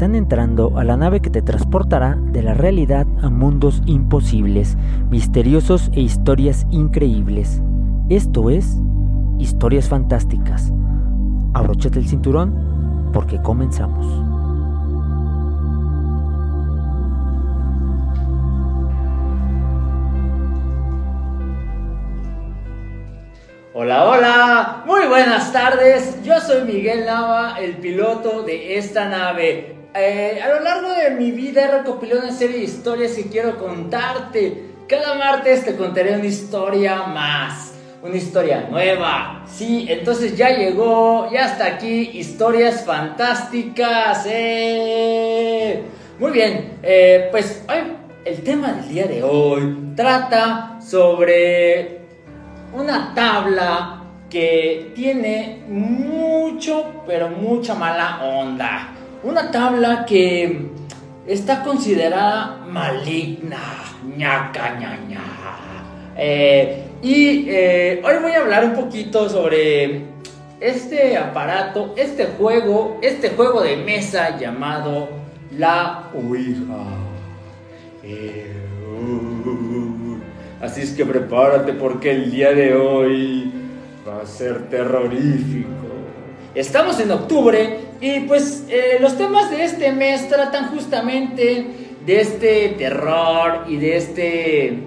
están entrando a la nave que te transportará de la realidad a mundos imposibles, misteriosos e historias increíbles. Esto es Historias Fantásticas. Abróchate el cinturón porque comenzamos. Hola, hola, muy buenas tardes. Yo soy Miguel Nava, el piloto de esta nave. Eh, a lo largo de mi vida he recopilado una serie de historias que quiero contarte. Cada martes te contaré una historia más, una historia nueva. Sí, entonces ya llegó, ya está aquí, historias fantásticas. Eh. Muy bien, eh, pues el tema del día de hoy trata sobre una tabla que tiene mucho, pero mucha mala onda. Una tabla que está considerada maligna, ñaca, ña, eh, y eh, hoy voy a hablar un poquito sobre este aparato, este juego, este juego de mesa llamado la Ouija. Eh, Así es que prepárate porque el día de hoy va a ser terrorífico. Estamos en octubre y pues eh, los temas de este mes tratan justamente de este terror y de este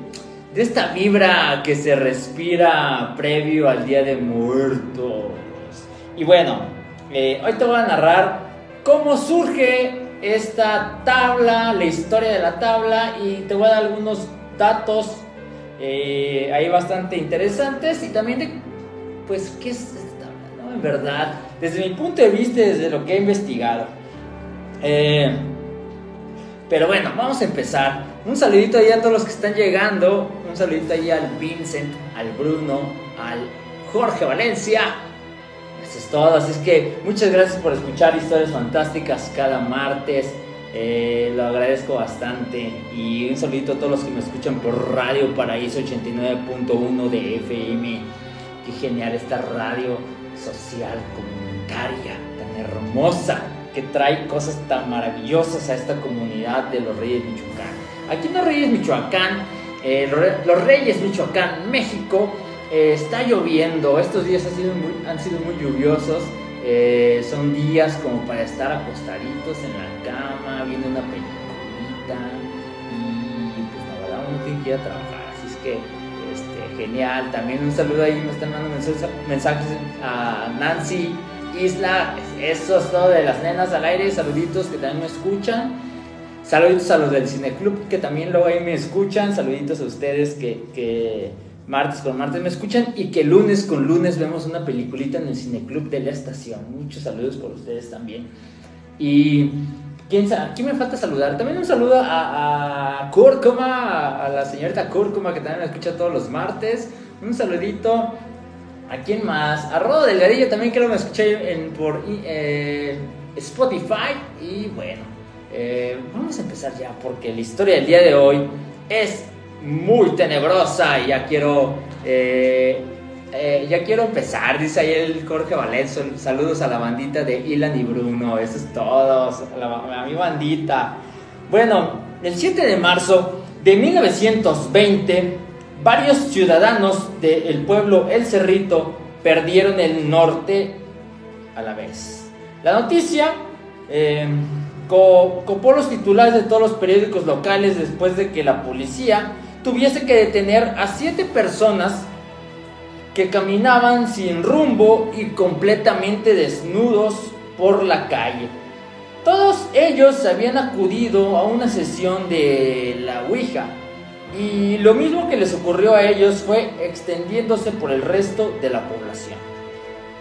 de esta vibra que se respira previo al Día de Muertos. Y bueno, eh, hoy te voy a narrar cómo surge esta tabla, la historia de la tabla y te voy a dar algunos datos eh, ahí bastante interesantes y también de, pues, ¿qué es esta no? En verdad, desde mi punto de vista, desde lo que he investigado. Eh, pero bueno, vamos a empezar. Un saludito ahí a todos los que están llegando. Un saludito ahí al Vincent, al Bruno, al Jorge Valencia. Eso es todo. Así es que muchas gracias por escuchar historias fantásticas cada martes. Eh, lo agradezco bastante y un saludito a todos los que me escuchan por Radio Paraíso 89.1 de FM. Qué genial esta radio social, comunitaria, tan hermosa, que trae cosas tan maravillosas a esta comunidad de los Reyes Michoacán. Aquí en los Reyes Michoacán, eh, los Reyes Michoacán, México, eh, está lloviendo. Estos días han sido muy, han lluviosos. Eh, son días como para estar acostaditos en la cama, viendo una peliculita y pues la verdad uno tiene que ir a trabajar, así es que este, genial. También un saludo ahí, me están mandando mensajes, a Nancy Isla, eso es todo de las nenas al aire, saluditos que también me escuchan. Saluditos a los del Cineclub que también luego ahí me escuchan. Saluditos a ustedes que, martes con martes me escuchan y que lunes con lunes vemos una peliculita en el cineclub de la estación. Muchos saludos por ustedes también. Y ¿quién, ¿quién me falta saludar? También un saludo a, a a la señorita Cúrcuma que también me escucha todos los martes. Un saludito. ¿A quién más? A Rodo Delgadillo también que me escuché en, por eh, Spotify. Y bueno, eh, vamos a empezar ya porque la historia del día de hoy es muy tenebrosa y ya quiero eh, ya quiero empezar, dice ahí el Jorge Valenzo. Saludos a la bandita de Ilan y Bruno, eso es todo, a, mi bandita. Bueno, el 7 de marzo de 1920, varios ciudadanos del pueblo El Cerrito perdieron el norte a la vez. La noticia eh, copó los titulares de todos los periódicos locales después de que la policía tuviese que detener a siete personas que caminaban sin rumbo y completamente desnudos por la calle. Todos ellos habían acudido a una sesión de la Ouija y lo mismo que les ocurrió a ellos fue extendiéndose por el resto de la población.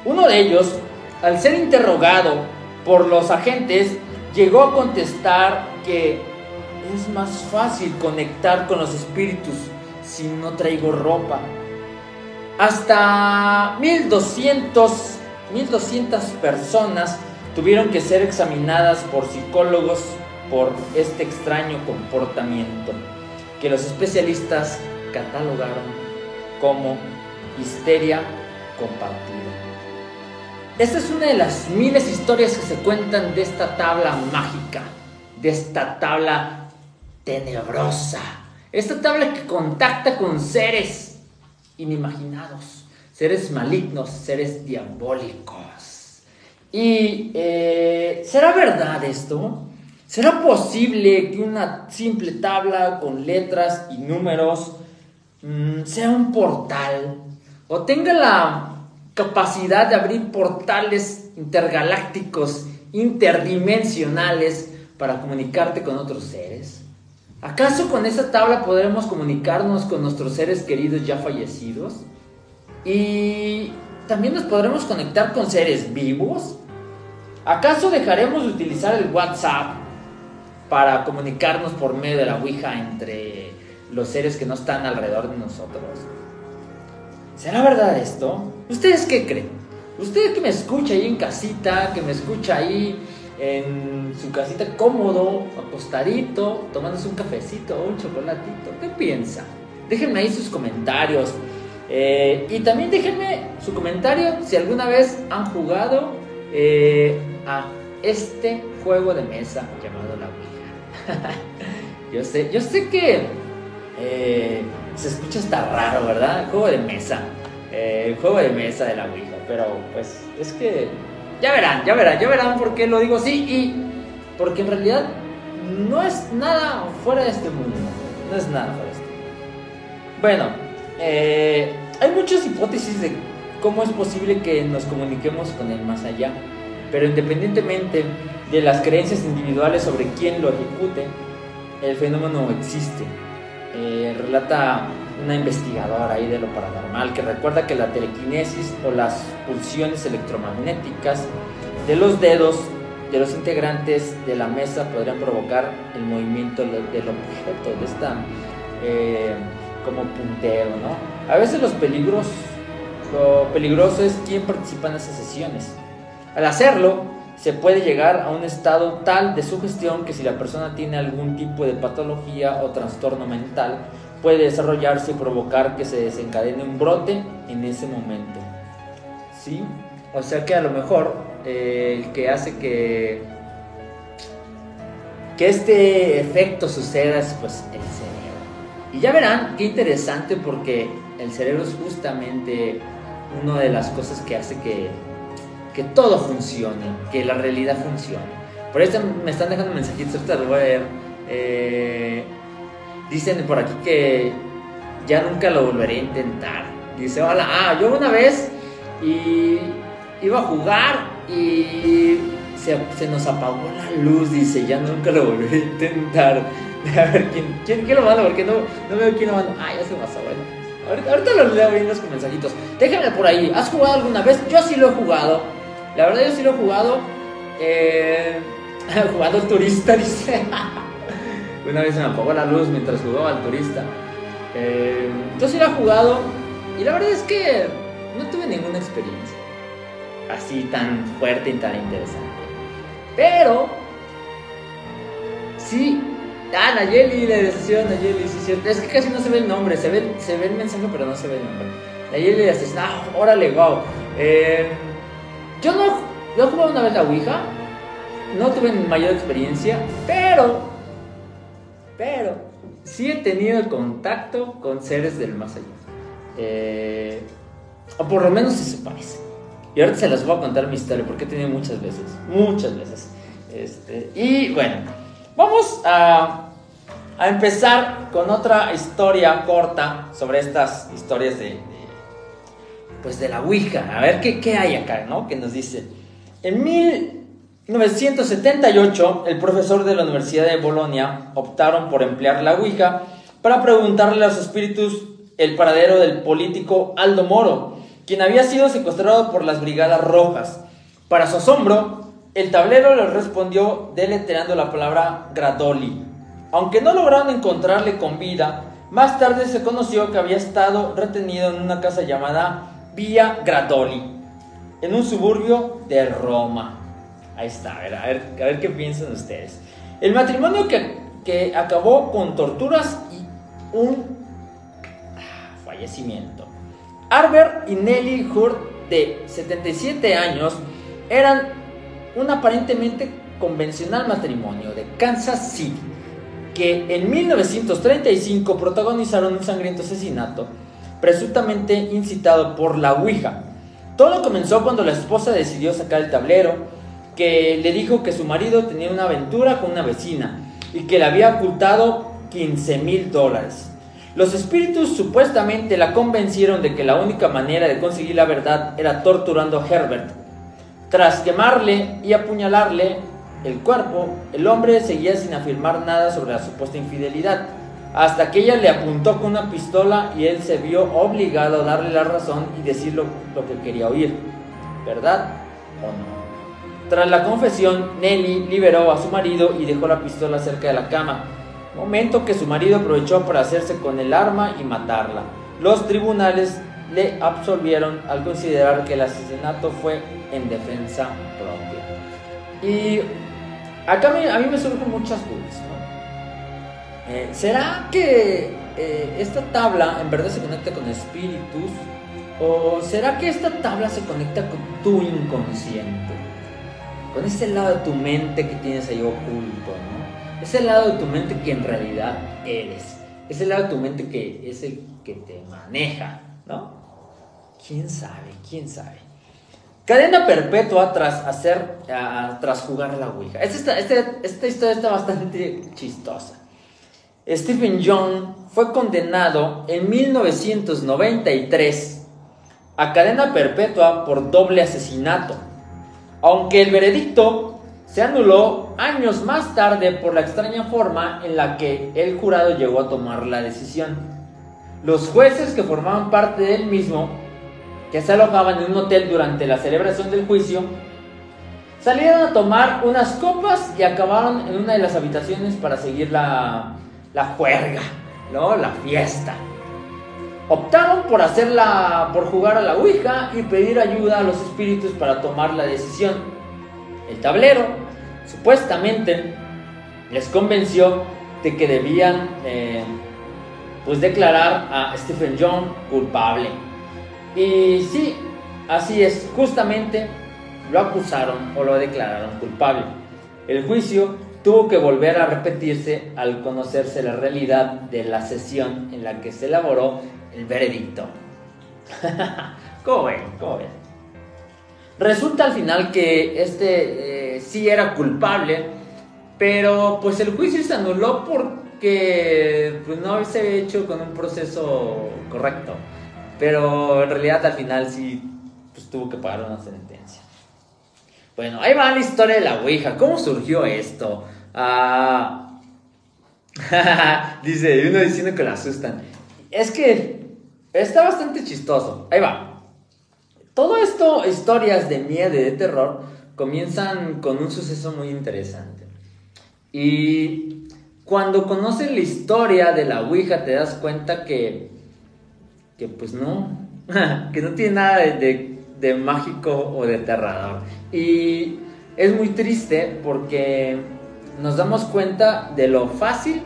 Uno de ellos, al ser interrogado por los agentes, llegó a contestar que es más fácil conectar con los espíritus si no traigo ropa. Hasta 1200, 1200 personas tuvieron que ser examinadas por psicólogos por este extraño comportamiento que los especialistas catalogaron como histeria compartida. esta es una de las miles de historias que se cuentan de esta tabla mágica, de esta tabla tenebrosa, esta tabla que contacta con seres inimaginados, seres malignos, seres diabólicos. ¿Y eh, será verdad esto? ¿Será posible que una simple tabla con letras y números mm, sea un portal o tenga la capacidad de abrir portales intergalácticos, interdimensionales para comunicarte con otros seres? ¿Acaso con esa tabla podremos comunicarnos con nuestros seres queridos ya fallecidos? ¿Y también nos podremos conectar con seres vivos? ¿Acaso dejaremos de utilizar el WhatsApp para comunicarnos por medio de la Ouija entre los seres que no están alrededor de nosotros? ¿Será verdad esto? ¿Ustedes qué creen? Usted que me escucha ahí en casita, que me escucha ahí en su casita cómodo, acostadito, tomándose un cafecito o un chocolatito. ¿Qué piensa? Déjenme ahí sus comentarios. Eh, y también déjenme su comentario si alguna vez han jugado eh, a este juego de mesa llamado la. yo, sé, yo sé que eh, se escucha hasta raro, ¿verdad? Juego de mesa. el juego de mesa de la Ouija. Pero pues es que ya verán, ya verán, ya verán por qué lo digo así y porque en realidad no es nada fuera de este mundo. No es nada fuera de este mundo. Bueno, eh, hay muchas hipótesis de cómo es posible que nos comuniquemos con el más allá, pero independientemente de las creencias individuales sobre quién lo ejecute, el fenómeno existe. Eh, relata una investigadora ahí de lo paranormal que recuerda que la telequinesis o las pulsiones electromagnéticas de los dedos de los integrantes de la mesa podrían provocar el movimiento del objeto, de esta eh, como puntero, ¿no? A veces los peligros, lo peligroso es quién participa en esas sesiones. Al hacerlo, se puede llegar a un estado tal de sugestión que si la persona tiene algún tipo de patología o trastorno mental, puede desarrollarse y provocar que se desencadene un brote en ese momento. ¿Sí? O sea que a lo mejor eh, el que hace que, que este efecto suceda es pues el cerebro. Y ya verán qué interesante porque el cerebro es justamente una de las cosas que hace que, que todo funcione, que la realidad funcione. Por eso me están dejando mensajitos, ahorita lo voy a leer. Eh, Dicen por aquí que ya nunca lo volveré a intentar. Dice, hola, ah, yo una vez y iba a jugar y se, nos apagó la luz, dice, ya nunca lo volveré a intentar. A ver, ¿quién, quién, lo manda? Porque no, no veo quién lo manda. Ah, ya se pasó, bueno. Ahorita, ahorita lo leo bien los mensajitos. Déjenme por ahí, ¿has jugado alguna vez? Yo sí lo he jugado. La verdad, yo sí lo he jugado. Eh, jugado el turista, dice. Una vez se me apagó la luz mientras jugaba al turista. Eh, yo sí lo he jugado y la verdad es que no tuve ninguna experiencia así tan fuerte y tan interesante. Pero, sí, ah, Nayeli, le decía Nayeli, sí, cierto. Es que casi no se ve el nombre, se ve, se ve el mensaje, pero no se ve el nombre. Nayeli le decía, ah, órale, wow. Eh, yo no, yo jugado una vez la Ouija, no tuve mayor experiencia, pero pero sí he tenido contacto con seres del más allá. Eh, o por lo menos se parece. Y ahorita se las voy a contar mi historia porque he tenido muchas veces. Muchas veces. Este, y bueno, vamos a, a, empezar con otra historia corta sobre estas historias de, pues de la Ouija. A ver qué, qué hay acá, ¿no? Que nos dice. En mil 1978, el profesor de la Universidad de Bolonia optaron por emplear la Ouija para preguntarle a los espíritus el paradero del político Aldo Moro, quien había sido secuestrado por las Brigadas Rojas. Para su asombro, el tablero le respondió deletreando la palabra Gradoli. Aunque no lograron encontrarle con vida, más tarde se conoció que había estado retenido en una casa llamada Via Gradoli, en un suburbio de Roma. Ahí está, a ver, a ver, qué piensan ustedes. El matrimonio que, que acabó con torturas y un ah, fallecimiento. Arbert y Nelly Hurt, de 77 años, eran un aparentemente convencional matrimonio de Kansas City, que en 1935 protagonizaron un sangriento asesinato, presuntamente incitado por la Ouija. Todo comenzó cuando la esposa decidió sacar el tablero, que le dijo que su marido tenía una aventura con una vecina y que le había ocultado 15 mil dólares. Los espíritus supuestamente la convencieron de que la única manera de conseguir la verdad era torturando a Herbert. Tras quemarle y apuñalarle el cuerpo, el hombre seguía sin afirmar nada sobre la supuesta infidelidad, hasta que ella le apuntó con una pistola y él se vio obligado a darle la razón y decir lo, que quería oír. ¿Verdad o no? Tras la confesión, Nelly liberó a su marido y dejó la pistola cerca de la cama momento que su marido aprovechó para hacerse con el arma y matarla. Los tribunales le absolvieron al considerar que el asesinato fue en defensa propia. Y acá a mí me surgen muchas dudas. Eh, ¿Será que eh, esta tabla en verdad se conecta con espíritus? ¿O será que esta tabla se conecta con tu inconsciente? Con ese lado de tu mente que tienes ahí oculto, ¿no? Es el lado de tu mente que en realidad eres. Es el lado de tu mente que es el que te maneja, ¿no? ¿Quién sabe? ¿Quién sabe? Cadena perpetua tras hacer, tras jugar la Ouija. Esta historia está bastante chistosa. Stephen Young fue condenado en 1993 a cadena perpetua por doble asesinato. Aunque el veredicto se anuló años más tarde por la extraña forma en la que el jurado llegó a tomar la decisión. Los jueces que formaban parte del mismo, que se alojaban en un hotel durante la celebración del juicio, salieron a tomar unas copas y acabaron en una de las habitaciones para seguir la, la juerga, ¿no? la fiesta. Optaron por hacerla, por jugar a la Ouija y pedir ayuda a los espíritus para tomar la decisión. El tablero supuestamente les convenció de que debían eh, pues declarar a Stephen Young culpable. Y sí, así es, justamente lo acusaron o lo declararon culpable. El juicio tuvo que volver a repetirse al conocerse la realidad de la sesión en la que se elaboró el veredicto. ¿Cómo ven? ¿Cómo ven? Resulta al final que este eh, sí era culpable, pero pues el juicio se anuló porque pues, no se había hecho con un proceso correcto. Pero en realidad al final sí pues, tuvo que pagar una sentencia. Bueno, ahí va la historia de la Ouija. ¿Cómo surgió esto? Ah, dice, uno diciendo que la asustan. Es que está bastante chistoso. Ahí va. Todo esto, historias de miedo y de terror, comienzan con un suceso muy interesante. Y cuando conoces la historia de la Ouija te das cuenta que, que pues no, que no tiene nada de, de mágico o de aterrador. Y es muy triste porque nos damos cuenta de lo fácil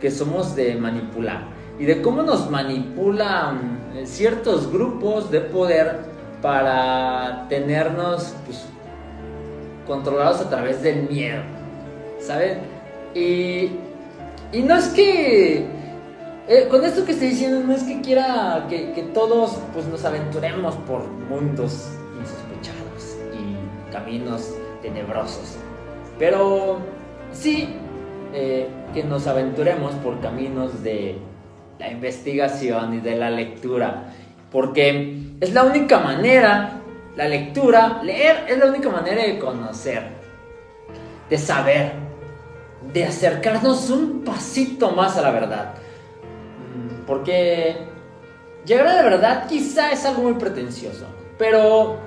que somos de manipular y de cómo nos manipulan ciertos grupos de poder para tenernos pues, controlados a través del miedo, ¿saben? Y, y no es que, eh, con esto que estoy diciendo, no es que quiera que, todos pues, nos aventuremos por mundos insospechados y caminos tenebrosos, pero sí eh, que nos aventuremos por caminos de la investigación y de la lectura porque es la única manera, la lectura, leer es la única manera de conocer, de saber, de acercarnos un pasito más a la verdad. Mm, porque llegar a la verdad quizá es algo muy pretencioso, pero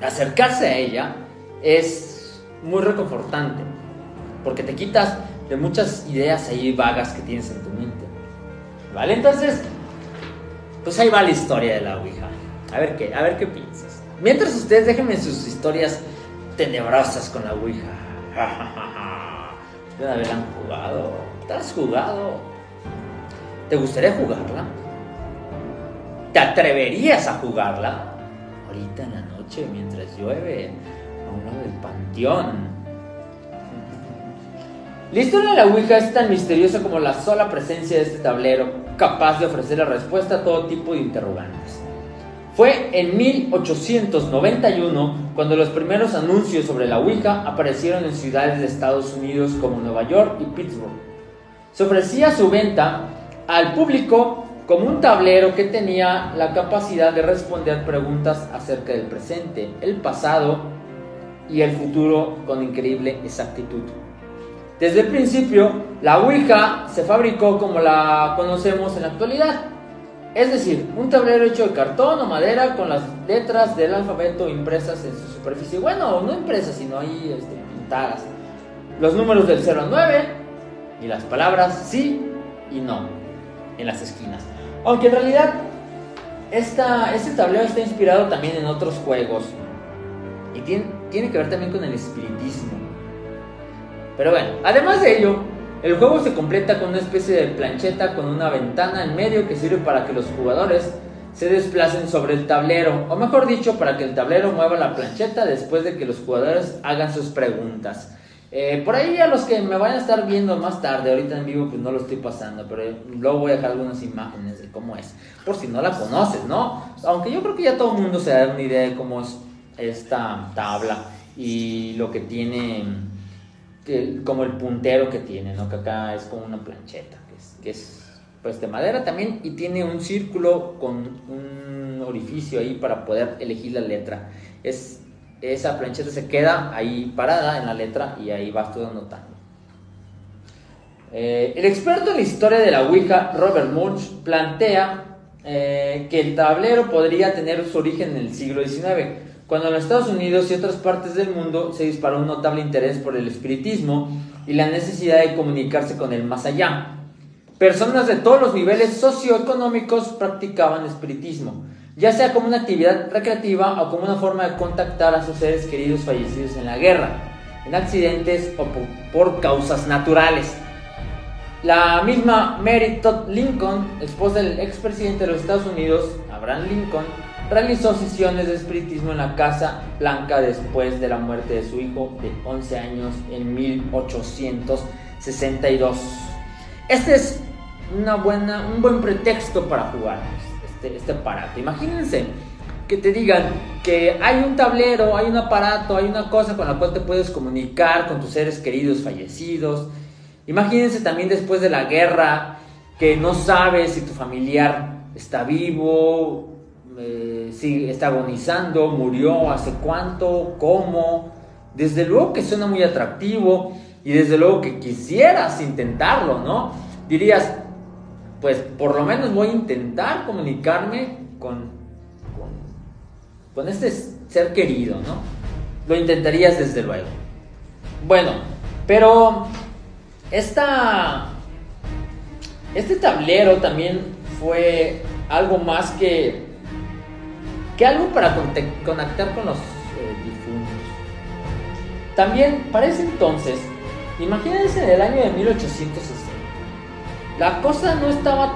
acercarse a ella es muy reconfortante, porque te quitas de muchas ideas ahí vagas que tienes en tu mente. ¿Vale? Entonces, pues ahí va la historia de la Ouija. A ver qué, a ver qué piensas. Mientras ustedes déjenme sus historias tenebrosas con la Ouija. Deben haberán jugado. ¿Te has jugado? ¿Te gustaría jugarla? ¿Te atreverías a jugarla? Ahorita en la noche mientras llueve. a un lado del panteón. La historia de la Ouija es tan misteriosa como la sola presencia de este tablero, capaz de ofrecer la respuesta a todo tipo de interrogantes. Fue en 1891 cuando los primeros anuncios sobre la Ouija aparecieron en ciudades de Estados Unidos como Nueva York y Pittsburgh. Se ofrecía su venta al público como un tablero que tenía la capacidad de responder preguntas acerca del presente, el pasado y el futuro con increíble exactitud. Desde el principio, la Ouija se fabricó como la conocemos en la actualidad, es decir, un tablero hecho de cartón o madera con las letras del alfabeto impresas en su superficie. Bueno, no impresas, sino ahí este, pintadas. Los números del 0 al 9 y las palabras sí y no en las esquinas. Aunque en realidad este tablero está inspirado también en otros juegos y tiene que ver también con el espiritismo. Pero bueno, además de ello, el juego se completa con una especie de plancheta con una ventana en medio que sirve para que los jugadores se desplacen sobre el tablero, o mejor dicho, para que el tablero mueva la plancheta después de que los jugadores hagan sus preguntas. Eh, por ahí a los que me vayan a estar viendo más tarde, ahorita en vivo pues no lo estoy pasando, pero luego voy a dejar algunas imágenes de cómo es, por si no la conoces, ¿no? Aunque yo creo que ya todo el mundo se da una idea de cómo es esta tabla y lo que tiene como el puntero que tiene, ¿no? Que acá es como una plancheta, que es, pues de madera también y tiene un círculo con un orificio ahí para poder elegir la letra. Es, esa plancheta se queda ahí parada en la letra y ahí vas tú anotando. Eh, el experto en la historia de la Ouija, Robert Munch, plantea eh, que el tablero podría tener su origen en el siglo XIX cuando en Estados Unidos y otras partes del mundo se disparó un notable interés por el espiritismo y la necesidad de comunicarse con el más allá. Personas de todos los niveles socioeconómicos practicaban espiritismo, ya sea como una actividad recreativa o como una forma de contactar a sus seres queridos fallecidos en la guerra, en accidentes o por, causas naturales. La misma Mary Todd Lincoln, esposa del expresidente de los Estados Unidos, Abraham Lincoln, realizó sesiones de espiritismo en la Casa Blanca después de la muerte de su hijo de 11 años en 1862. Este es una buena, un buen pretexto para jugar este, este aparato. Imagínense que te digan que hay un tablero, hay un aparato, hay una cosa con la cual te puedes comunicar con tus seres queridos fallecidos. Imagínense también después de la guerra que no sabes si tu familiar está vivo, si está agonizando, murió, hace cuánto, cómo. Desde luego que suena muy atractivo y desde luego que quisieras intentarlo, ¿no? Dirías, pues por lo menos voy a intentar comunicarme con, con, con este ser querido, ¿no? Lo intentarías desde luego. Bueno, pero esta, este tablero también fue algo más que que algo para conectar con los eh, difuntos. También, para ese entonces, imagínense en el año de 1860, la cosa no estaba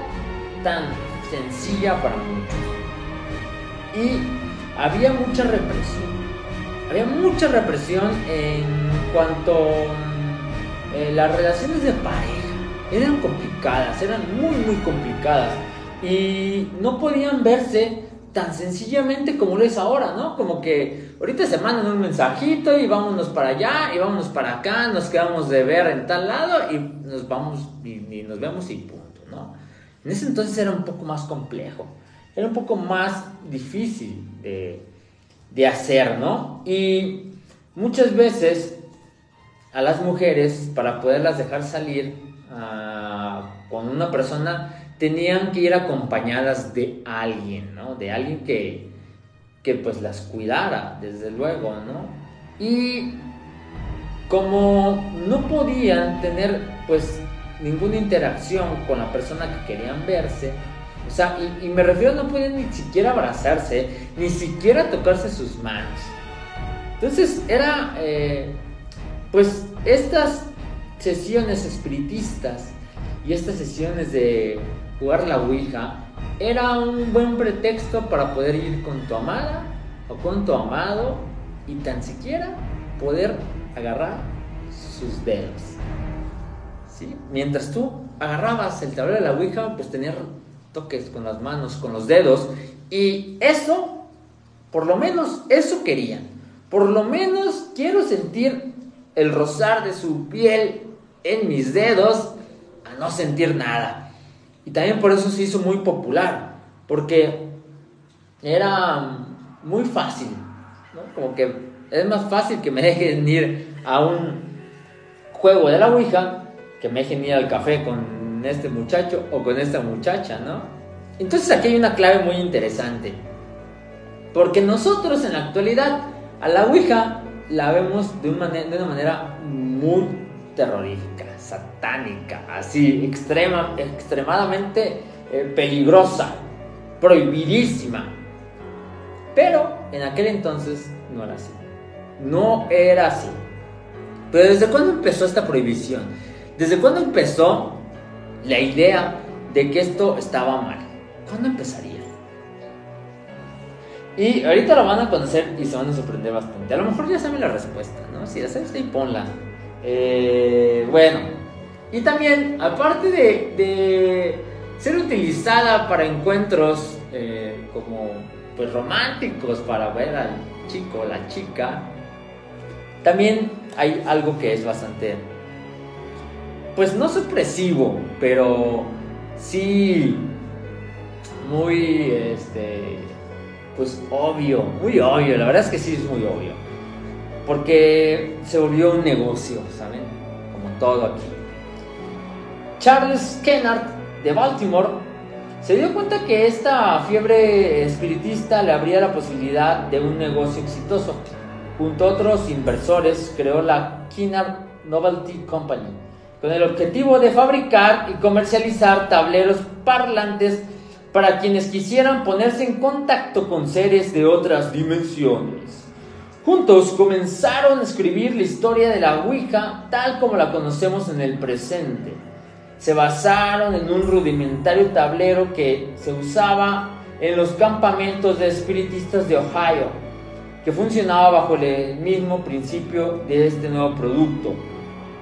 tan sencilla para muchos. Y había mucha represión. Había mucha represión en cuanto a eh, las relaciones de pareja. Eran complicadas, eran muy, muy complicadas. Y no podían verse tan sencillamente como lo es ahora, ¿no? Como que ahorita se mandan un mensajito y vámonos para allá y vámonos para acá, nos quedamos de ver en tal lado y nos vamos y, nos vemos y punto, ¿no? En ese entonces era un poco más complejo, era un poco más difícil de, de hacer, ¿no? Y muchas veces a las mujeres, para poderlas dejar salir uh, con una persona, tenían que ir acompañadas de alguien, ¿no? De alguien que, que pues las cuidara, desde luego, ¿no? Y como no podían tener pues ninguna interacción con la persona que querían verse, o sea, y, me refiero, no podían ni siquiera abrazarse, ni siquiera tocarse sus manos. Entonces era, eh, pues estas sesiones espiritistas y estas sesiones de jugar la Ouija era un buen pretexto para poder ir con tu amada o con tu amado y tan siquiera poder agarrar sus dedos. ¿Sí? Mientras tú agarrabas el tablero de la Ouija, pues tenías toques con las manos, con los dedos, y eso, por lo menos, eso querían. Por lo menos quiero sentir el rozar de su piel en mis dedos a no sentir nada. Y también por eso se hizo muy popular, porque era muy fácil, como que es más fácil que me dejen ir a un juego de la Ouija que me dejen ir al café con este muchacho o con esta muchacha, ¿no? Entonces aquí hay una clave muy interesante, porque nosotros en la actualidad a la Ouija la vemos de manera, de una manera muy terrorífica, satánica, así, extrema, extremadamente eh, peligrosa, prohibidísima. Pero en aquel entonces no era así. No era así. Pero ¿desde cuándo empezó esta prohibición? ¿Desde cuándo empezó la idea de que esto estaba mal? ¿Cuándo empezaría? Y ahorita lo van a conocer y se van a sorprender bastante. A lo mejor ya saben la respuesta, ¿no? Si ya sabes, ahí ponla. Eh, bueno, y también, aparte de, ser utilizada para encuentros eh, como pues románticos para ver al chico o la chica, también hay algo que es bastante, pues no supresivo, pero sí muy, este, pues obvio, muy obvio, la verdad es que sí es muy obvio, porque se volvió un negocio, ¿saben? Como todo aquí. Charles Kennard de Baltimore se dio cuenta que esta fiebre espiritista le abría la posibilidad de un negocio exitoso. Junto a otros inversores creó la Kennard Novelty Company con el objetivo de fabricar y comercializar tableros parlantes para quienes quisieran ponerse en contacto con seres de otras dimensiones. Juntos comenzaron a escribir la historia de la Ouija tal como la conocemos en el presente se basaron en un rudimentario tablero que se usaba en los campamentos de espiritistas de Ohio, que funcionaba bajo el mismo principio de este nuevo producto,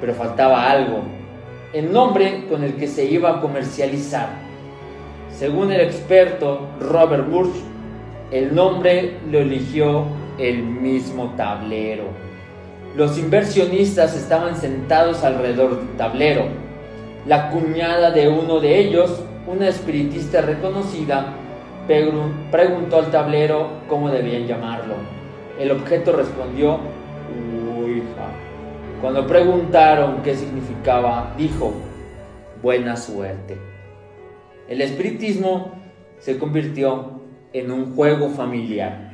pero faltaba algo, el nombre con el que se iba a comercializar. Según el experto Robert Bush, el nombre lo eligió el mismo tablero. Los inversionistas estaban sentados alrededor del tablero la cuñada de uno de ellos, una espiritista reconocida, preguntó al tablero cómo debían llamarlo. El objeto respondió, Ouija. Cuando preguntaron qué significaba, dijo, buena suerte. El espiritismo se convirtió en un juego familiar.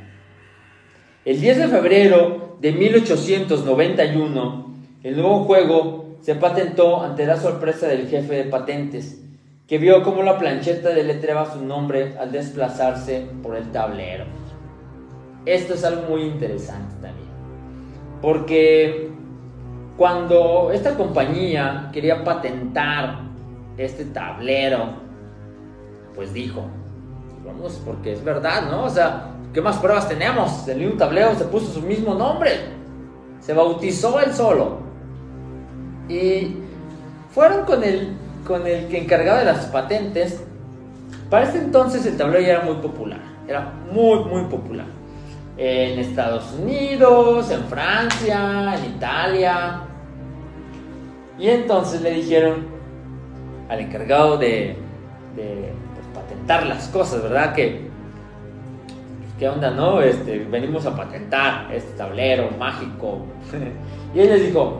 El 10 de febrero de 1891, el nuevo juego se patentó ante la sorpresa del jefe de patentes, que vio cómo la plancheta deletreaba su nombre al desplazarse por el tablero. Esto es algo muy interesante también, porque cuando esta compañía quería patentar este tablero, pues dijo, vamos, porque es verdad, ¿no? O sea, ¿qué más pruebas tenemos? El mismo tablero se puso su mismo nombre, se bautizó él solo. Y fueron con el, con el que encargaba de las patentes. Para este entonces el tablero ya era muy popular, era muy, muy popular. En Estados Unidos, en Francia, en Italia. Y entonces le dijeron al encargado de, pues, patentar las cosas, ¿verdad? Que, ¿qué onda, no? Este, venimos a patentar este tablero mágico. y él les dijo,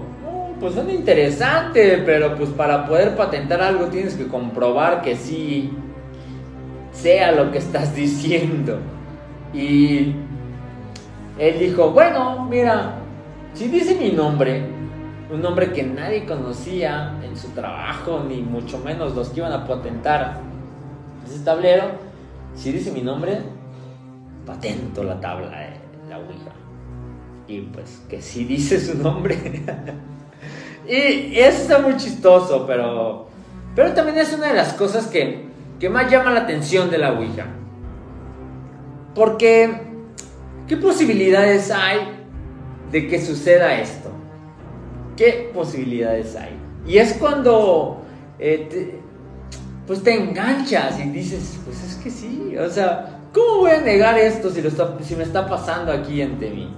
pues son interesante, pero pues para poder patentar algo tienes que comprobar que sí sea lo que estás diciendo. Y él dijo, bueno, mira, si dice mi nombre, un nombre que nadie conocía en su trabajo, ni mucho menos los que iban a patentar ese tablero, si dice mi nombre, patento la tabla de la Ouija. Y pues que si dice su nombre, Y eso está muy chistoso, pero, pero también es una de las cosas que, que más llama la atención de la Ouija. Porque, ¿qué posibilidades hay de que suceda esto? ¿Qué posibilidades hay? Y es cuando eh, pues te enganchas y dices, pues es que sí, o sea, ¿cómo voy a negar esto si, lo está, si me está pasando aquí ante mí?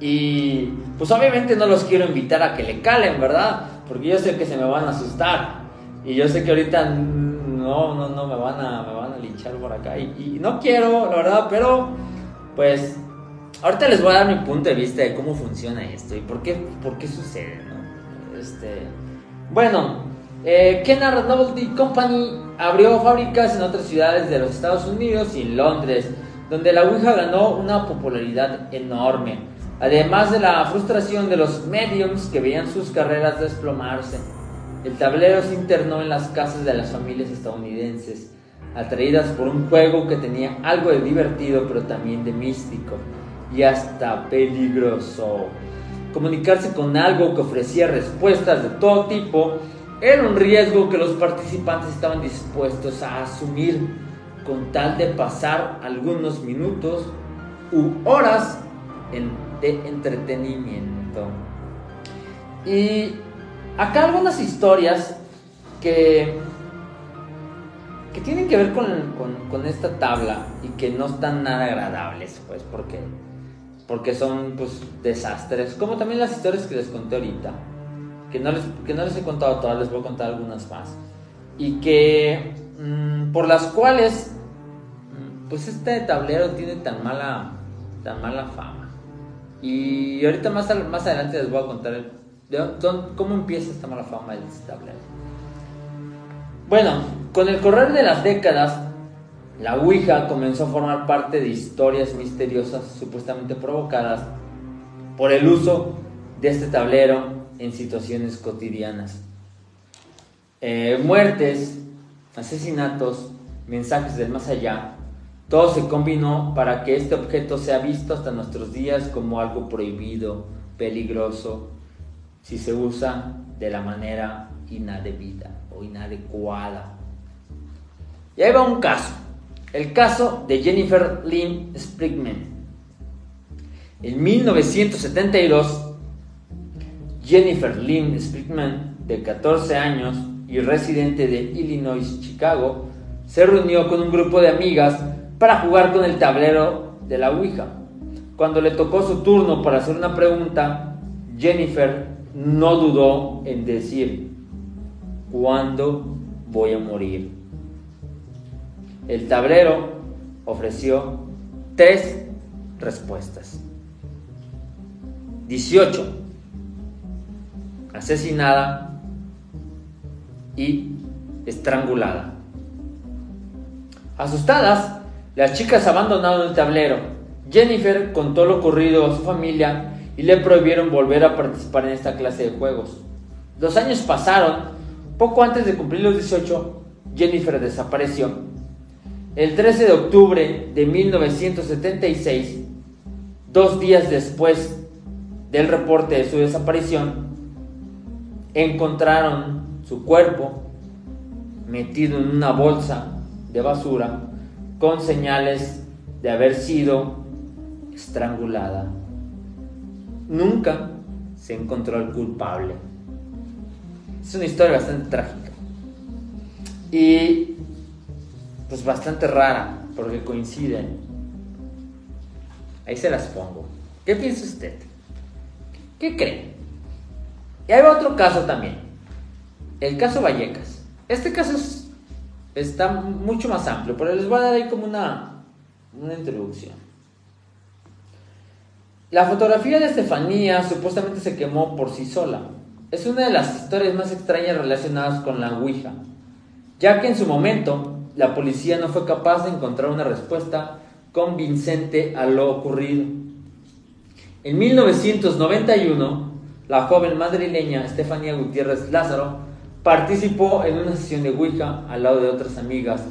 Y pues obviamente no los quiero invitar a que le calen, ¿verdad? Porque yo sé que se me van a asustar. Y yo sé que ahorita no, no, no, me van a, me van a linchar por acá. Y, no quiero, la verdad, pero pues ahorita les voy a dar mi punto de vista de cómo funciona esto y por qué, por qué sucede, ¿no? Este, bueno, eh, Novelty Company abrió fábricas en otras ciudades de los Estados Unidos y en Londres, donde la Ouija ganó una popularidad enorme, además de la frustración de los mediums que veían sus carreras desplomarse. El tablero se internó en las casas de las familias estadounidenses, atraídas por un juego que tenía algo de divertido pero también de místico y hasta peligroso. Comunicarse con algo que ofrecía respuestas de todo tipo era un riesgo que los participantes estaban dispuestos a asumir con tal de pasar algunos minutos u horas de entretenimiento. Y acá algunas historias que, que tienen que ver con, esta tabla y que no están nada agradables, pues, porque, porque son pues, desastres, como también las historias que les conté ahorita que no les, que no les he contado todas, les voy a contar algunas más. Y que mm, por las cuales mm, pues este tablero tiene tan mala, tan mala fama. Y ahorita más, más adelante les voy a contar cómo empieza esta mala fama del tablero. Bueno, con el correr de las décadas, la Ouija comenzó a formar parte de historias misteriosas supuestamente provocadas por el uso de este tablero en situaciones cotidianas. Eh, muertes, asesinatos, mensajes del más allá, todo se combinó para que este objeto sea visto hasta nuestros días como algo prohibido, peligroso, si se usa de la manera inadebida o inadecuada. Y ahí va un caso, el caso de Jennifer Lynn Sprigman. En 1972, Jennifer Lynn Spritman, de 14 años y residente de Illinois, Chicago, se reunió con un grupo de amigas para jugar con el tablero de la Ouija. Cuando le tocó su turno para hacer una pregunta, Jennifer no dudó en decir, ¿cuándo voy a morir? El tablero ofreció tres respuestas. 18 asesinada y estrangulada. Asustadas, las chicas abandonaron el tablero. Jennifer contó lo ocurrido a su familia y le prohibieron volver a participar en esta clase de juegos. Dos años pasaron. Poco antes de cumplir los 18, Jennifer desapareció. El 13 de octubre de 1976, dos días después del reporte de su desaparición, encontraron su cuerpo metido en una bolsa de basura con señales de haber sido estrangulada. Nunca se encontró al culpable. Es una historia bastante trágica. Y pues bastante rara, porque coinciden. Ahí se las pongo. ¿Qué piensa usted? ¿Qué cree? Y hay otro caso también. El caso Vallecas. Este caso está mucho más amplio, pero les voy a dar ahí como una, una introducción. La fotografía de Estefanía supuestamente se quemó por sí sola. Es una de las historias más extrañas relacionadas con la Ouija, ya que en su momento la policía no fue capaz de encontrar una respuesta convincente a lo ocurrido. En 1991, la joven madrileña Estefanía Gutiérrez Lázaro participó en una sesión de Ouija al lado de otras amigas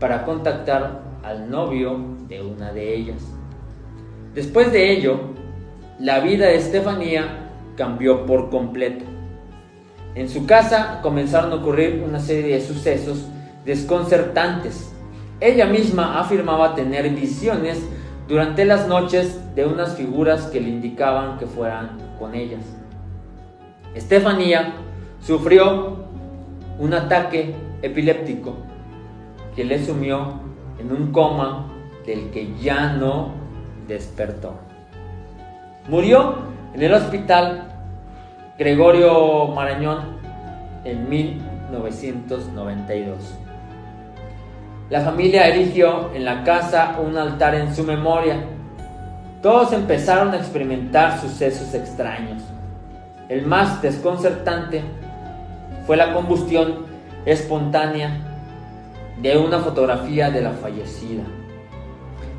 para contactar al novio de una de ellas. Después de ello, la vida de Estefanía cambió por completo. En su casa comenzaron a ocurrir una serie de sucesos desconcertantes. Ella misma afirmaba tener visiones durante las noches de unas figuras que le indicaban que fueran con ellas. Estefanía sufrió un ataque epiléptico que le sumió en un coma del que ya no despertó. Murió en el hospital Gregorio Marañón en 1992. La familia erigió en la casa un altar en su memoria. Todos empezaron a experimentar sucesos extraños. El más desconcertante fue la combustión espontánea de una fotografía de la fallecida.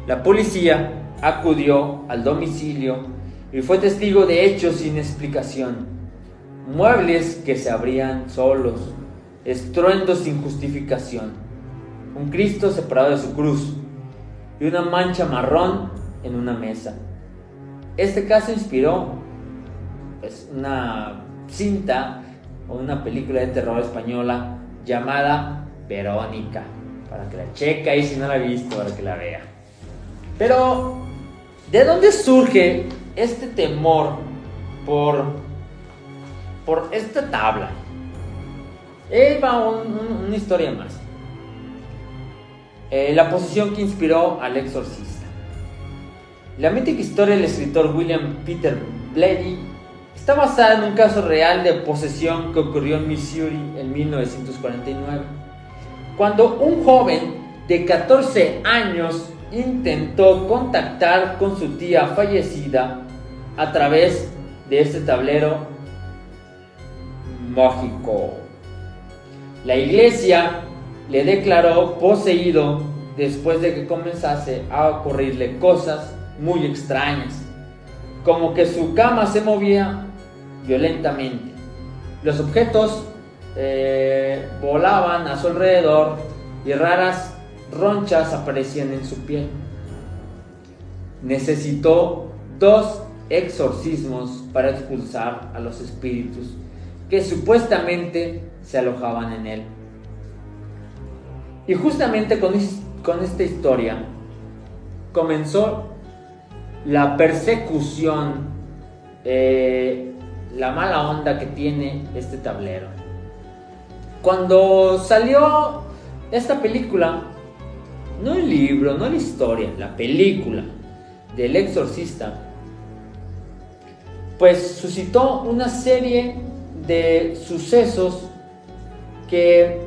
La policía acudió al domicilio y fue testigo de hechos sin explicación. Muebles que se abrían solos, estruendos sin justificación, un Cristo separado de su cruz y una mancha marrón en una mesa. Este caso inspiró pues, una cinta o una película de terror española llamada Verónica, para que la cheque y si no la ha visto, para que la vea. Pero, ¿de dónde surge este temor por, por esta tabla? Ahí va una historia más. Eh, la posición que inspiró al exorcista. La mítica historia del escritor William Peter Blatty está basada en un caso real de posesión que ocurrió en Missouri en 1949, cuando un joven de 14 años intentó contactar con su tía fallecida a través de este tablero mágico. La iglesia le declaró poseído después de que comenzase a ocurrirle cosas muy extrañas, como que su cama se movía violentamente. Los objetos eh, volaban a su alrededor y raras ronchas aparecían en su piel. Necesitó dos exorcismos para expulsar a los espíritus que supuestamente se alojaban en él. Y justamente con, con esta historia comenzó la persecución, eh, la mala onda que tiene este tablero. Cuando salió esta película, no el libro, no la historia, la película del exorcista, pues suscitó una serie de sucesos que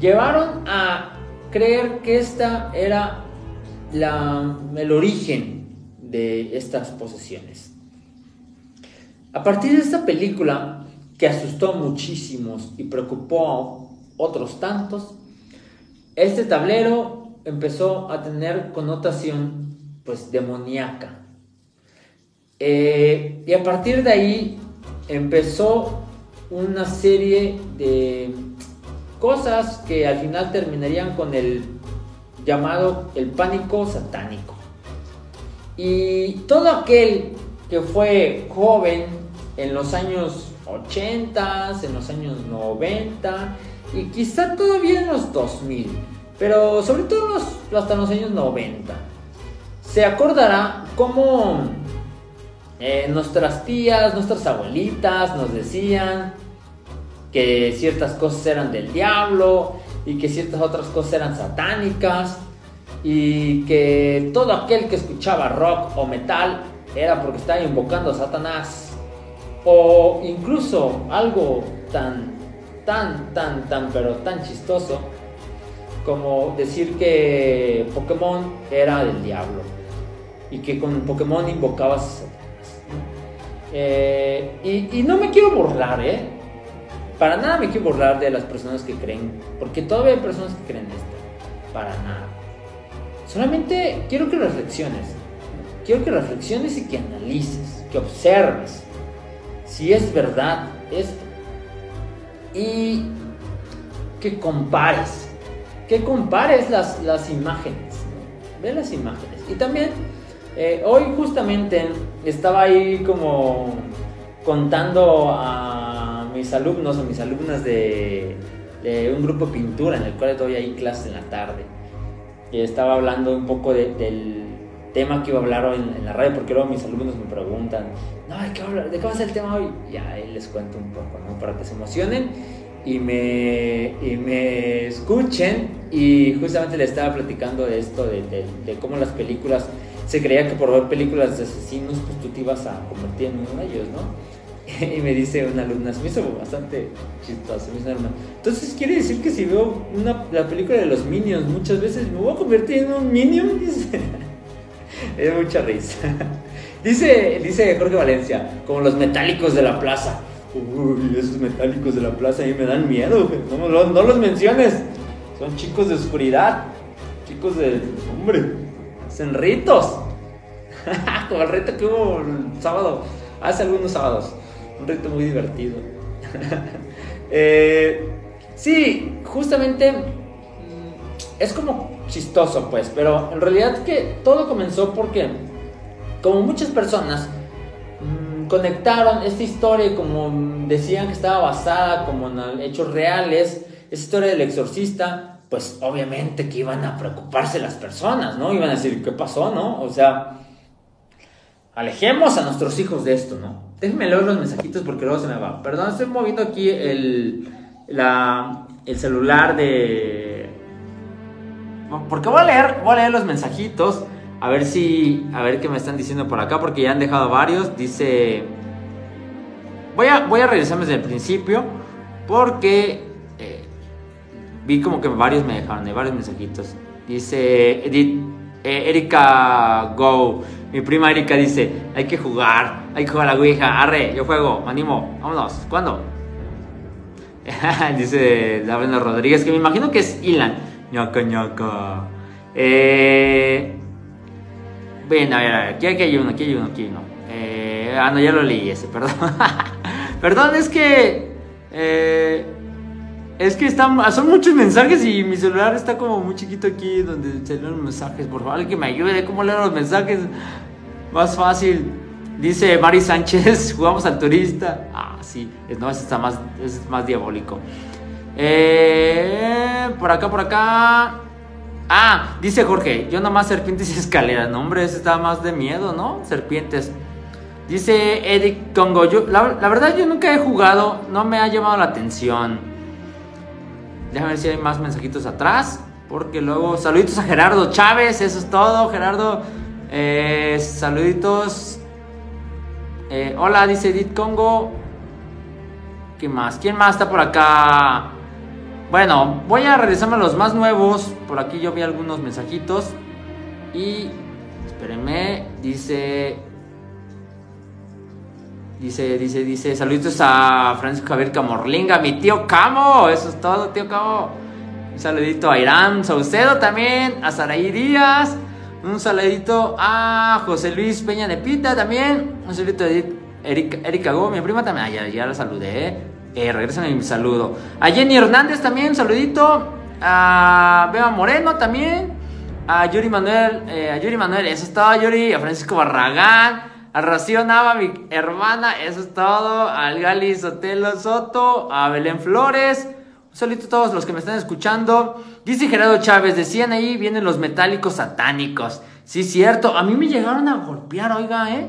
llevaron a creer que esta era la, el origen de estas posesiones. A partir de esta película, que asustó muchísimos y preocupó a otros tantos, este tablero empezó a tener connotación pues demoníaca. Eh, y a partir de ahí empezó una serie de cosas que al final terminarían con el llamado el pánico satánico. Y todo aquel que fue joven en los años 80, en los años 90 y quizá todavía en los 2000, pero sobre todo hasta los años 90, se acordará cómo eh, nuestras tías, nuestras abuelitas nos decían que ciertas cosas eran del diablo y que ciertas otras cosas eran satánicas y que todo aquel que escuchaba rock o metal era porque estaba invocando a Satanás o incluso algo tan tan tan tan pero tan chistoso como decir que Pokémon era del diablo y que con Pokémon invocabas. Eh, y, y no me quiero burlar, ¿eh? Para nada me quiero burlar de las personas que creen, porque todavía hay personas que creen esto. Para nada. Solamente quiero que reflexiones. Quiero que reflexiones y que analices, que observes si es verdad esto. Y que compares. Que compares las, las imágenes. Ve las imágenes. Y también, eh, hoy justamente estaba ahí como contando a mis alumnos o mis alumnas de, un grupo de pintura en el cual doy ahí clases en la tarde. Y estaba hablando un poco del, tema que iba a hablar hoy en, la radio, porque luego mis alumnos me preguntan, no, ¿de qué, ¿de qué va a ser el tema hoy? Y ahí les cuento un poco, ¿no? Para que se emocionen y me, y me escuchen. Y justamente le estaba platicando de esto, de, de, cómo las películas, se creía que por ver películas de asesinos, pues tú te ibas a convertir en uno de ellos, ¿no? Y me dice una alumna, se me hizo bastante chistoso, me dice entonces quiere decir que si veo una, la película de los Minions muchas veces, ¿me voy a convertir en un Minion? Dice, es mucha risa. Dice, dice Jorge Valencia, como los metálicos de la plaza. Uy, esos metálicos de la plaza a mí me dan miedo, no, no, los menciones. Son chicos de oscuridad, chicos de... Hombre, hacen ritos. como el rito que hubo el sábado, hace algunos sábados. Un rito muy divertido. eh, sí, justamente mm, es como chistoso, pues, pero en realidad que todo comenzó porque, como muchas personas mm, conectaron esta historia, como decían que estaba basada como en hechos reales, esa historia del exorcista, pues obviamente que iban a preocuparse las personas, ¿no? Iban a decir, ¿qué pasó, no? O sea, alejemos a nuestros hijos de esto, ¿no? Déjenme leer los mensajitos porque luego se me va. Perdón, estoy moviendo aquí el celular de... Porque voy a leer, voy a leer los mensajitos. A ver si, a ver qué me están diciendo por acá, porque ya han dejado varios. Dice, voy a, voy a regresar desde el principio, porque eh, vi como que varios me dejaron, de varios mensajitos. Dice Edith, eh, Erika Go. Mi prima Erika dice, hay que jugar, hay que jugar a la Ouija. Arre, yo juego, me animo, vámonos. ¿Cuándo? dice Brenda Rodríguez, que me imagino que es Ilan. Ñaca, ñaca. Eh... Bien, a ver, a ver, aquí, hay uno, aquí hay uno, aquí hay uno. Eh... Ah, no, ya lo leí ese, perdón. perdón, es que... Eh... Es que están, son muchos mensajes y mi celular está como muy chiquito aquí donde se leen los mensajes. Por favor, que me ayude. ¿Cómo leer los mensajes? Más fácil. Dice Mari Sánchez, jugamos al turista. Ah, sí, no, ese está más, es más diabólico. Eh, por acá, por acá. Ah, dice Jorge, yo nomás serpientes y escaleras. No, hombre, ese está más de miedo, ¿no? Serpientes. Dice Eric Congo, la verdad yo nunca he jugado, no me ha llamado la atención. Déjame ver si hay más mensajitos atrás. Porque luego, saluditos a Gerardo Chávez, eso es todo, Gerardo. Eh, saluditos. Eh, hola, dice Edith Congo. ¿Qué más? ¿Quién más está por acá? Bueno, voy a regresarme a los más nuevos. Por aquí yo vi algunos mensajitos. Y espérenme, dice. Dice, dice, dice, saluditos a Francisco Javier Camorlinga, mi tío Camo, eso es todo, tío Camo. Un saludito a Irán Saucedo también, a Saraí Díaz, un saludito a José Luis Peña de Pita también. Un saludito a Erika, Erika Go, mi prima también. Ah, ya, la saludé. Eh, regresan mi saludo. A Jenny Hernández también, un saludito. A Beba Moreno también. A Yuri Manuel, eh, a Yuri Manuel, eso es todo, Yuri. A Francisco Barragán. A Rocío Nava, mi hermana, eso es todo. Al Gali Sotelo Soto. A Belén Flores. Un saludo a todos los que me están escuchando. Dice Gerardo Chávez, decían ahí vienen los metálicos satánicos. Sí, cierto. A mí me llegaron a golpear, oiga, ¿eh?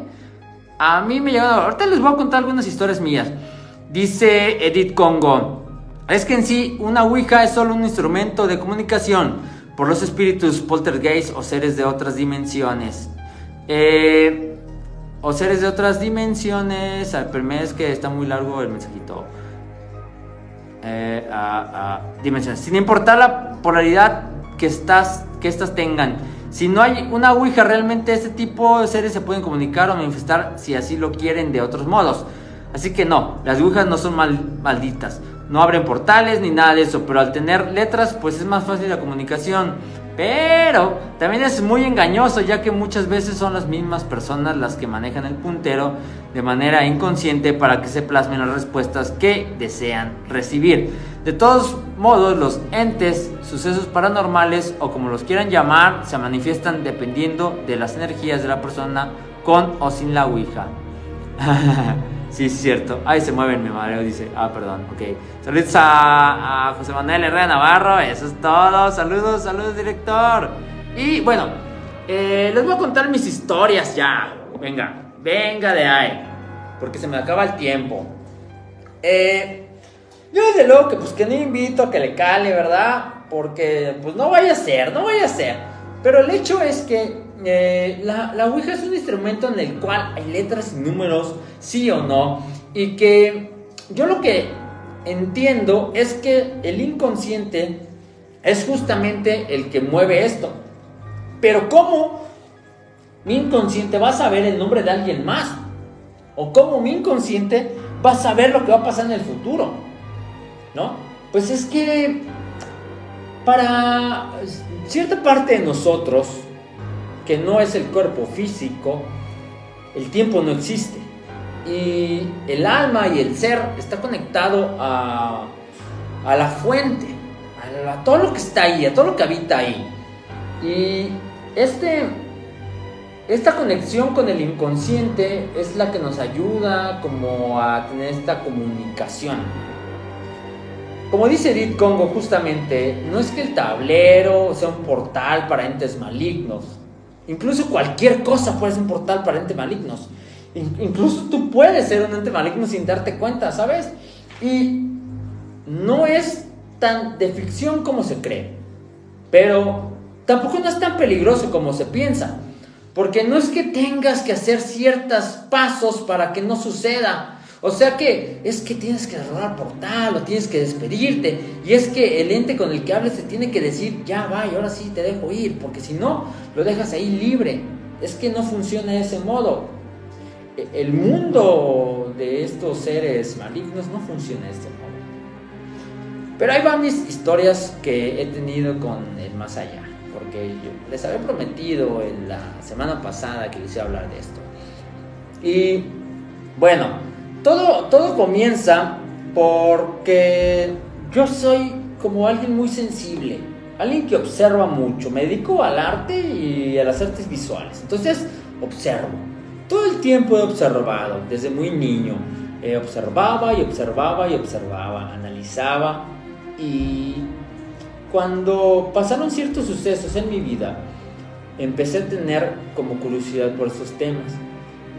A mí me llegaron a... Ahorita les voy a contar algunas historias mías. Dice Edith Congo. Es que en sí, una Ouija es solo un instrumento de comunicación por los espíritus poltergeist o seres de otras dimensiones. Eh, o seres de otras dimensiones. Al primer es que está muy largo el mensajito eh, dimensiones. Sin importar la polaridad que, estás, que estas tengan. Si no hay una Ouija, realmente este tipo de seres se pueden comunicar o manifestar si así lo quieren de otros modos. Así que no, las Ouijas no son mal, malditas. No abren portales ni nada de eso, pero al tener letras pues es más fácil la comunicación. Pero también es muy engañoso ya que muchas veces son las mismas personas las que manejan el puntero de manera inconsciente para que se plasmen las respuestas que desean recibir. De todos modos, los entes, sucesos paranormales o como los quieran llamar, se manifiestan dependiendo de las energías de la persona con o sin la Ouija. Sí, es cierto. Ay, se mueven, mi madre dice. Ah, perdón, ok. Saludos a, José Manuel Herrera Navarro. Eso es todo. Saludos, saludos, director. Y bueno, eh, les voy a contar mis historias ya. Venga, venga de ahí. Porque se me acaba el tiempo. Eh, yo desde luego que pues que no invito a que le cale, ¿verdad? Porque pues no vaya a ser, no vaya a ser. Pero el hecho es que eh, la, la Ouija es un instrumento en el cual hay letras y números, sí o no. Y que yo lo que entiendo es que el inconsciente es justamente el que mueve esto. Pero ¿cómo mi inconsciente va a saber el nombre de alguien más? ¿O cómo mi inconsciente va a saber lo que va a pasar en el futuro? ¿No? Pues es que para cierta parte de nosotros, que no es el cuerpo físico, el tiempo no existe. Y el alma y el ser está conectado a, a la fuente, a, todo lo que está ahí, a todo lo que habita ahí. Y este, esta conexión con el inconsciente es la que nos ayuda como a tener esta comunicación. Como dice Edith Congo justamente, no es que el tablero sea un portal para entes malignos. Incluso cualquier cosa puede ser un portal para entes malignos. Incluso tú puedes ser un ente maligno sin darte cuenta, ¿sabes? Y no es tan de ficción como se cree. Pero tampoco no es tan peligroso como se piensa. Porque no es que tengas que hacer ciertos pasos para que no suceda. O sea que es que tienes que cerrar portal o tienes que despedirte. Y es que el ente con el que hables te tiene que decir, ya va, y ahora sí te dejo ir. Porque si no, lo dejas ahí libre. Es que no funciona de ese modo el mundo de estos seres malignos no funciona de este modo. Pero ahí van mis historias que he tenido con el más allá, porque les había prometido en la semana pasada que les iba a hablar de esto. Y bueno, todo, todo comienza porque yo soy como alguien muy sensible, alguien que observa mucho, me dedico al arte y a las artes visuales, entonces observo todo el tiempo he observado, desde muy niño. observaba y observaba y observaba, analizaba y cuando pasaron ciertos sucesos en mi vida, empecé a tener como curiosidad por estos temas.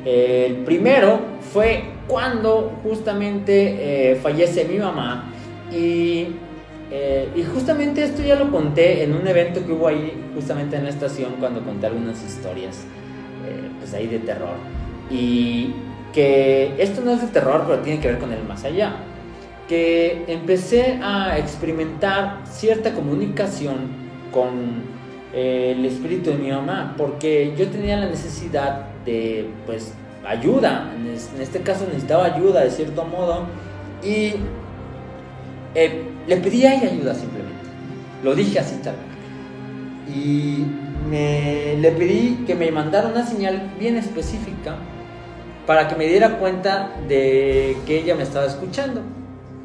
El primero fue cuando justamente eh, fallece mi mamá y, eh, y justamente esto ya lo conté en un evento que hubo ahí justamente en la estación cuando conté algunas historias. Eh, pues ahí de terror. Y que esto no es de terror, pero tiene que ver con el más allá. Que empecé a experimentar cierta comunicación con eh, el espíritu de mi mamá, porque yo tenía la necesidad de, pues, ayuda. En este caso necesitaba ayuda de cierto modo. Y eh, le pedí ayuda simplemente. Lo dije así tal Y me, le pedí que me mandara una señal bien específica para que me diera cuenta de que ella me estaba escuchando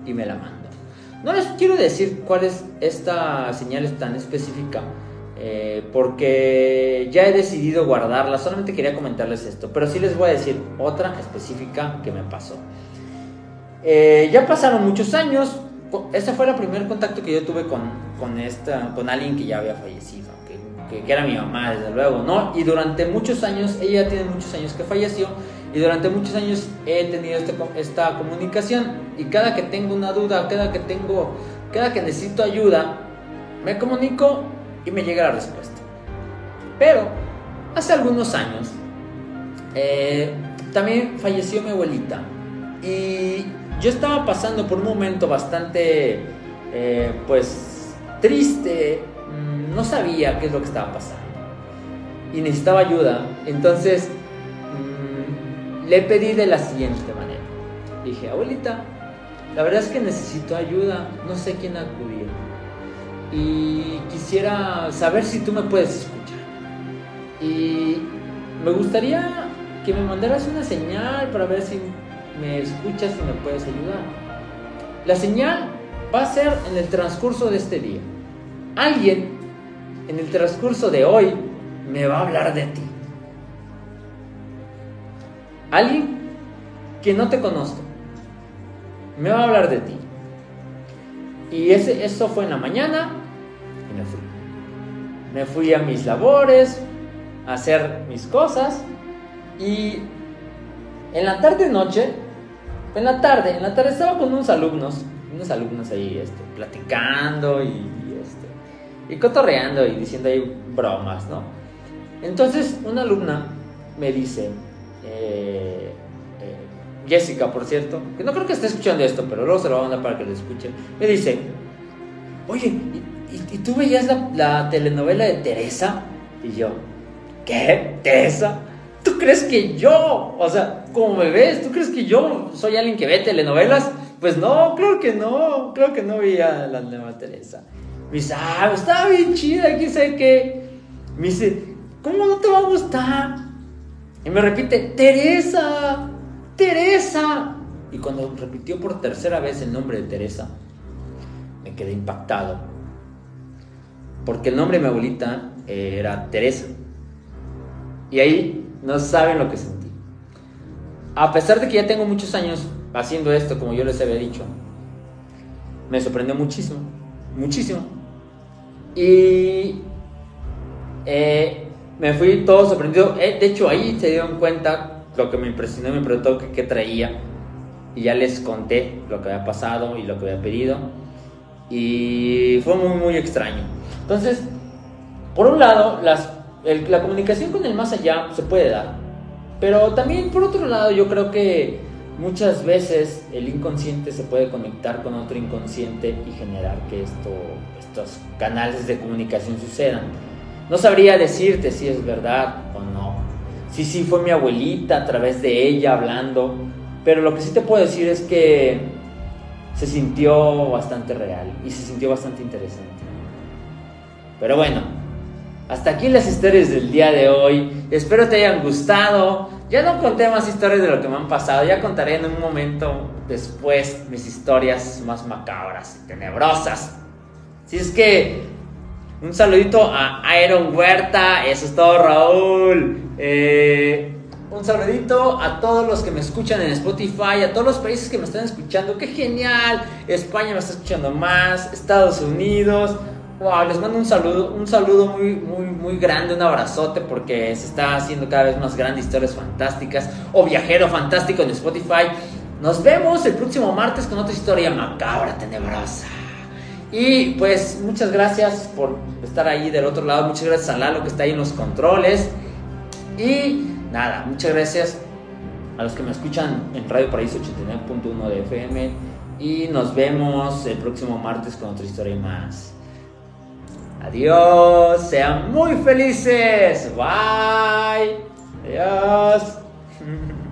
y me la mandó. No les quiero decir cuál es esta señal tan específica eh, porque ya he decidido guardarla, solamente quería comentarles esto, pero sí les voy a decir otra específica que me pasó. Eh, ya pasaron muchos años, ese fue el primer contacto que yo tuve con, con, esta, con alguien que ya había fallecido que, era mi mamá, desde luego, ¿no? Y durante muchos años, ella tiene muchos años que falleció, y durante muchos años he tenido este, esta comunicación, y cada que tengo una duda, cada que tengo, cada que necesito ayuda, me comunico y me llega la respuesta. Pero, hace algunos años, eh, también falleció mi abuelita, y yo estaba pasando por un momento bastante, eh, pues, triste no sabía qué es lo que estaba pasando y necesitaba ayuda. Entonces mm, le pedí de la siguiente manera. Dije, abuelita, la verdad es que necesito ayuda, no sé quién acudir. Y quisiera saber si tú me puedes escuchar. Y me gustaría que me mandaras una señal para ver si me escuchas y me puedes ayudar. La señal va a ser en el transcurso de este día. Alguien en el transcurso de hoy me va a hablar de ti. Alguien que no te conozco me va a hablar de ti. Y ese, eso fue en la mañana me fui. Me fui a mis labores, a hacer mis cosas y en la tarde noche, en la tarde, en la tarde estaba con unos alumnos, unos alumnos ahí este, platicando y, este, y cotorreando y diciendo ahí bromas, ¿no? Entonces una alumna me dice, eh, eh, Jessica, por cierto, que no creo que esté escuchando esto, pero luego se lo voy a mandar para que lo escuchen, me dice, oye, ¿y, tú veías la, la telenovela de Teresa? Y yo, ¿qué? ¿Teresa? ¿Tú crees que yo, o sea, como me ves, tú crees que yo soy alguien que ve telenovelas? Pues no, creo que no, creo que no veía la nueva Teresa. Me dice, ah, estaba bien chida, aquí sé que. Me dice, ¿cómo no te va a gustar? Y me repite, Teresa, Teresa. Y cuando repitió por tercera vez el nombre de Teresa, me quedé impactado. Porque el nombre de mi abuelita era Teresa. Y ahí no saben lo que sentí. A pesar de que ya tengo muchos años haciendo esto, como yo les había dicho, me sorprendió muchísimo, muchísimo. Y eh, me fui todo sorprendido. Eh, de hecho, ahí se dieron cuenta lo que me impresionó, me preguntó qué traía. Y ya les conté lo que había pasado y lo que había pedido. Y fue muy, muy extraño. Entonces, por un lado, la comunicación con el más allá se puede dar. Pero también, por otro lado, yo creo que muchas veces el inconsciente se puede conectar con otro inconsciente y generar que esto, estos canales de comunicación sucedan. No sabría decirte si es verdad o no. Sí, sí, fue mi abuelita a través de ella hablando. Pero lo que sí te puedo decir es que se sintió bastante real y se sintió bastante interesante. Pero bueno, hasta aquí las historias del día de hoy. Espero te hayan gustado. Ya no conté más historias de lo que me han pasado. Ya contaré en un momento después mis historias más macabras y tenebrosas. Si es que un saludito a Iron Huerta. Eso es todo, Raúl. Eh, un saludito a todos los que me escuchan en Spotify, a todos los países que me están escuchando. ¡Qué genial! España me está escuchando más, Estados Unidos. Wow, les mando un saludo, un saludo muy, muy, muy grande, un abrazote porque se está haciendo cada vez más grandes historias fantásticas o viajero fantástico en Spotify. Nos vemos el próximo martes con otra historia macabra, tenebrosa. Y pues muchas gracias por estar ahí del otro lado. Muchas gracias a Lalo que está ahí en los controles. Y nada, muchas gracias a los que me escuchan en Radio Paraíso 89.1 de FM. Y nos vemos el próximo martes con otra historia más. Adiós, sean muy felices. Bye. Adiós.